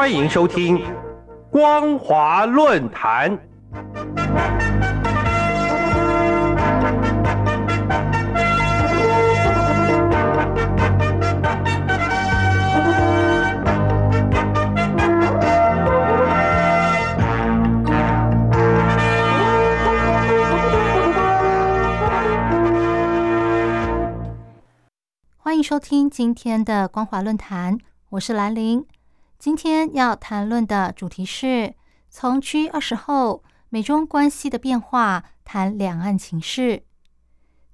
欢迎收听《光华论坛》。欢迎收听今天的光华论坛，我是兰玲。今天要谈论的主题是从 G 二十后美中关系的变化，谈两岸情势。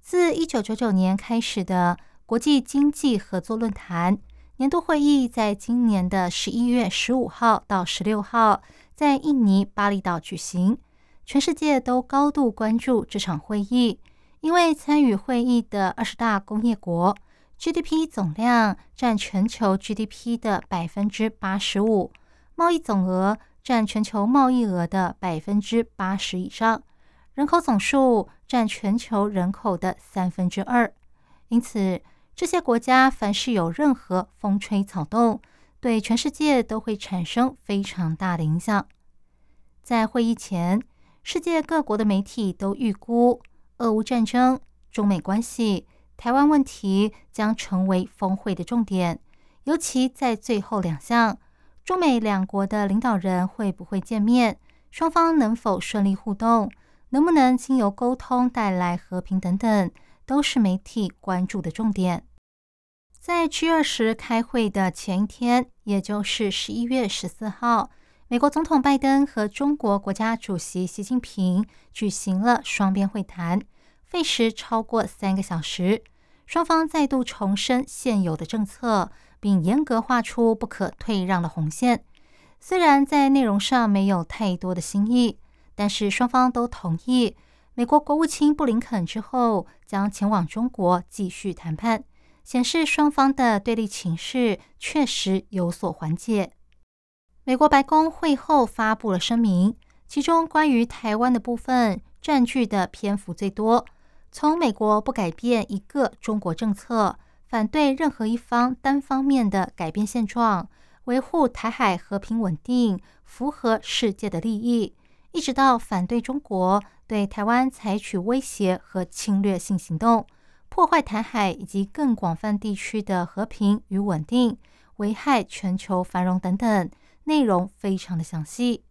自一九九九年开始的国际经济合作论坛年度会议，在今年的十一月十五号到十六号在印尼巴厘岛举行，全世界都高度关注这场会议，因为参与会议的二十大工业国。GDP 总量占全球 GDP 的百分之八十五，贸易总额占全球贸易额的百分之八十以上，人口总数占全球人口的三分之二。因此，这些国家凡是有任何风吹草动，对全世界都会产生非常大的影响。在会议前，世界各国的媒体都预估，俄乌战争、中美关系。台湾问题将成为峰会的重点，尤其在最后两项，中美两国的领导人会不会见面，双方能否顺利互动，能不能经由沟通带来和平等等，都是媒体关注的重点。在 G 二十开会的前一天，也就是十一月十四号，美国总统拜登和中国国家主席习近平举行了双边会谈。费时超过三个小时，双方再度重申现有的政策，并严格画出不可退让的红线。虽然在内容上没有太多的新意，但是双方都同意，美国国务卿布林肯之后将前往中国继续谈判，显示双方的对立情势确实有所缓解。美国白宫会后发布了声明，其中关于台湾的部分占据的篇幅最多。从美国不改变一个中国政策，反对任何一方单方面的改变现状，维护台海和平稳定，符合世界的利益，一直到反对中国对台湾采取威胁和侵略性行动，破坏台海以及更广泛地区的和平与稳定，危害全球繁荣等等，内容非常的详细。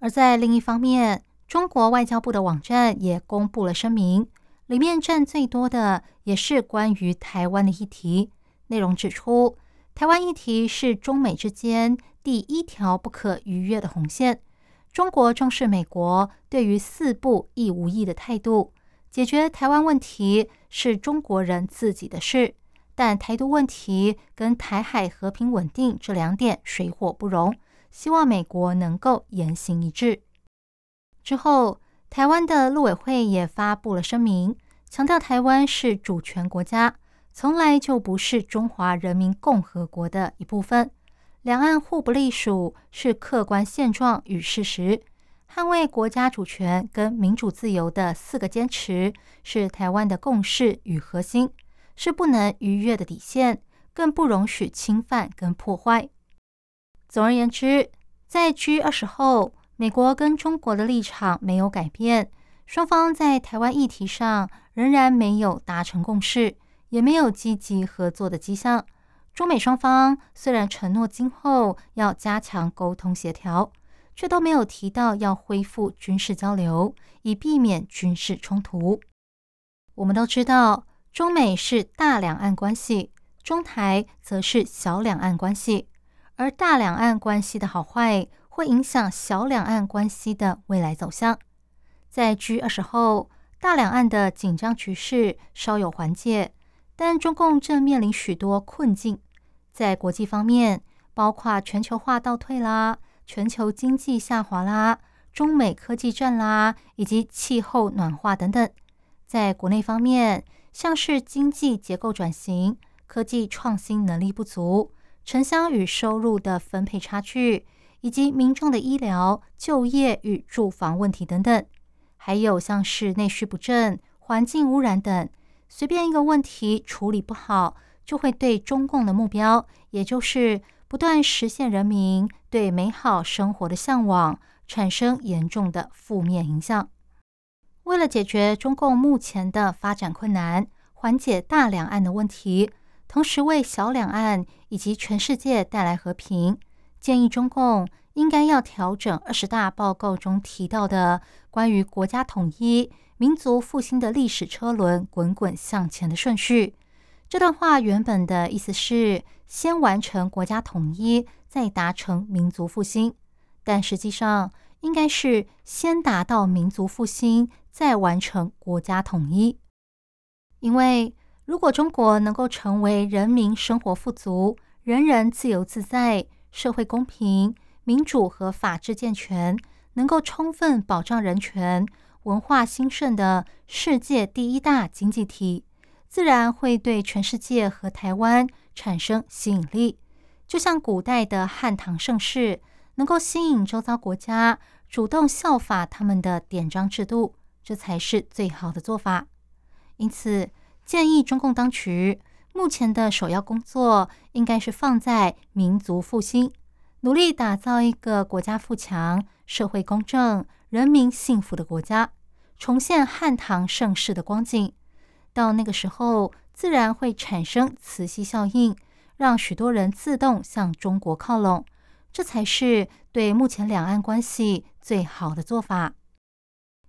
而在另一方面，中国外交部的网站也公布了声明。里面占最多的也是关于台湾的议题，内容指出，台湾议题是中美之间第一条不可逾越的红线。中国重视美国对于四不一无意的态度，解决台湾问题是中国人自己的事，但台独问题跟台海和平稳定这两点水火不容，希望美国能够言行一致。之后。台湾的陆委会也发布了声明，强调台湾是主权国家，从来就不是中华人民共和国的一部分。两岸互不隶属是客观现状与事实。捍卫国家主权跟民主自由的四个坚持，是台湾的共识与核心，是不能逾越的底线，更不容许侵犯跟破坏。总而言之，在 G 二十后。美国跟中国的立场没有改变，双方在台湾议题上仍然没有达成共识，也没有积极合作的迹象。中美双方虽然承诺今后要加强沟通协调，却都没有提到要恢复军事交流，以避免军事冲突。我们都知道，中美是大两岸关系，中台则是小两岸关系，而大两岸关系的好坏。会影响小两岸关系的未来走向。在 G 二十后，大两岸的紧张局势稍有缓解，但中共正面临许多困境。在国际方面，包括全球化倒退啦、全球经济下滑啦、中美科技战啦，以及气候暖化等等。在国内方面，像是经济结构转型、科技创新能力不足、城乡与收入的分配差距。以及民众的医疗、就业与住房问题等等，还有像是内需不振、环境污染等，随便一个问题处理不好，就会对中共的目标，也就是不断实现人民对美好生活的向往，产生严重的负面影响。为了解决中共目前的发展困难，缓解大两岸的问题，同时为小两岸以及全世界带来和平，建议中共应该要调整二十大报告中提到的关于国家统一、民族复兴的历史车轮滚滚向前的顺序。这段话原本的意思是先完成国家统一，再达成民族复兴，但实际上应该是先达到民族复兴，再完成国家统一。因为如果中国能够成为人民生活富足、人人自由自在、社会公平、民主和法治健全，能够充分保障人权、文化兴盛的世界第一大经济体。自然会对全世界和台湾产生吸引力，就像古代的汉唐盛世，能够吸引周遭国家主动效法他们的典章制度，这才是最好的做法。因此，建议中共当局目前的首要工作应该是放在民族复兴，努力打造一个国家富强、社会公正、人民幸福的国家，重现汉唐盛世的光景。到那个时候，自然会产生磁吸效应，让许多人自动向中国靠拢，这才是对目前两岸关系最好的做法。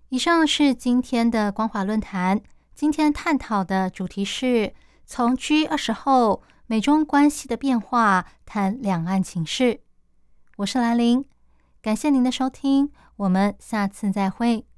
以上是今天的光华论坛，今天探讨的主题是从 G 二十后美中关系的变化谈两岸情势。我是兰玲，感谢您的收听，我们下次再会。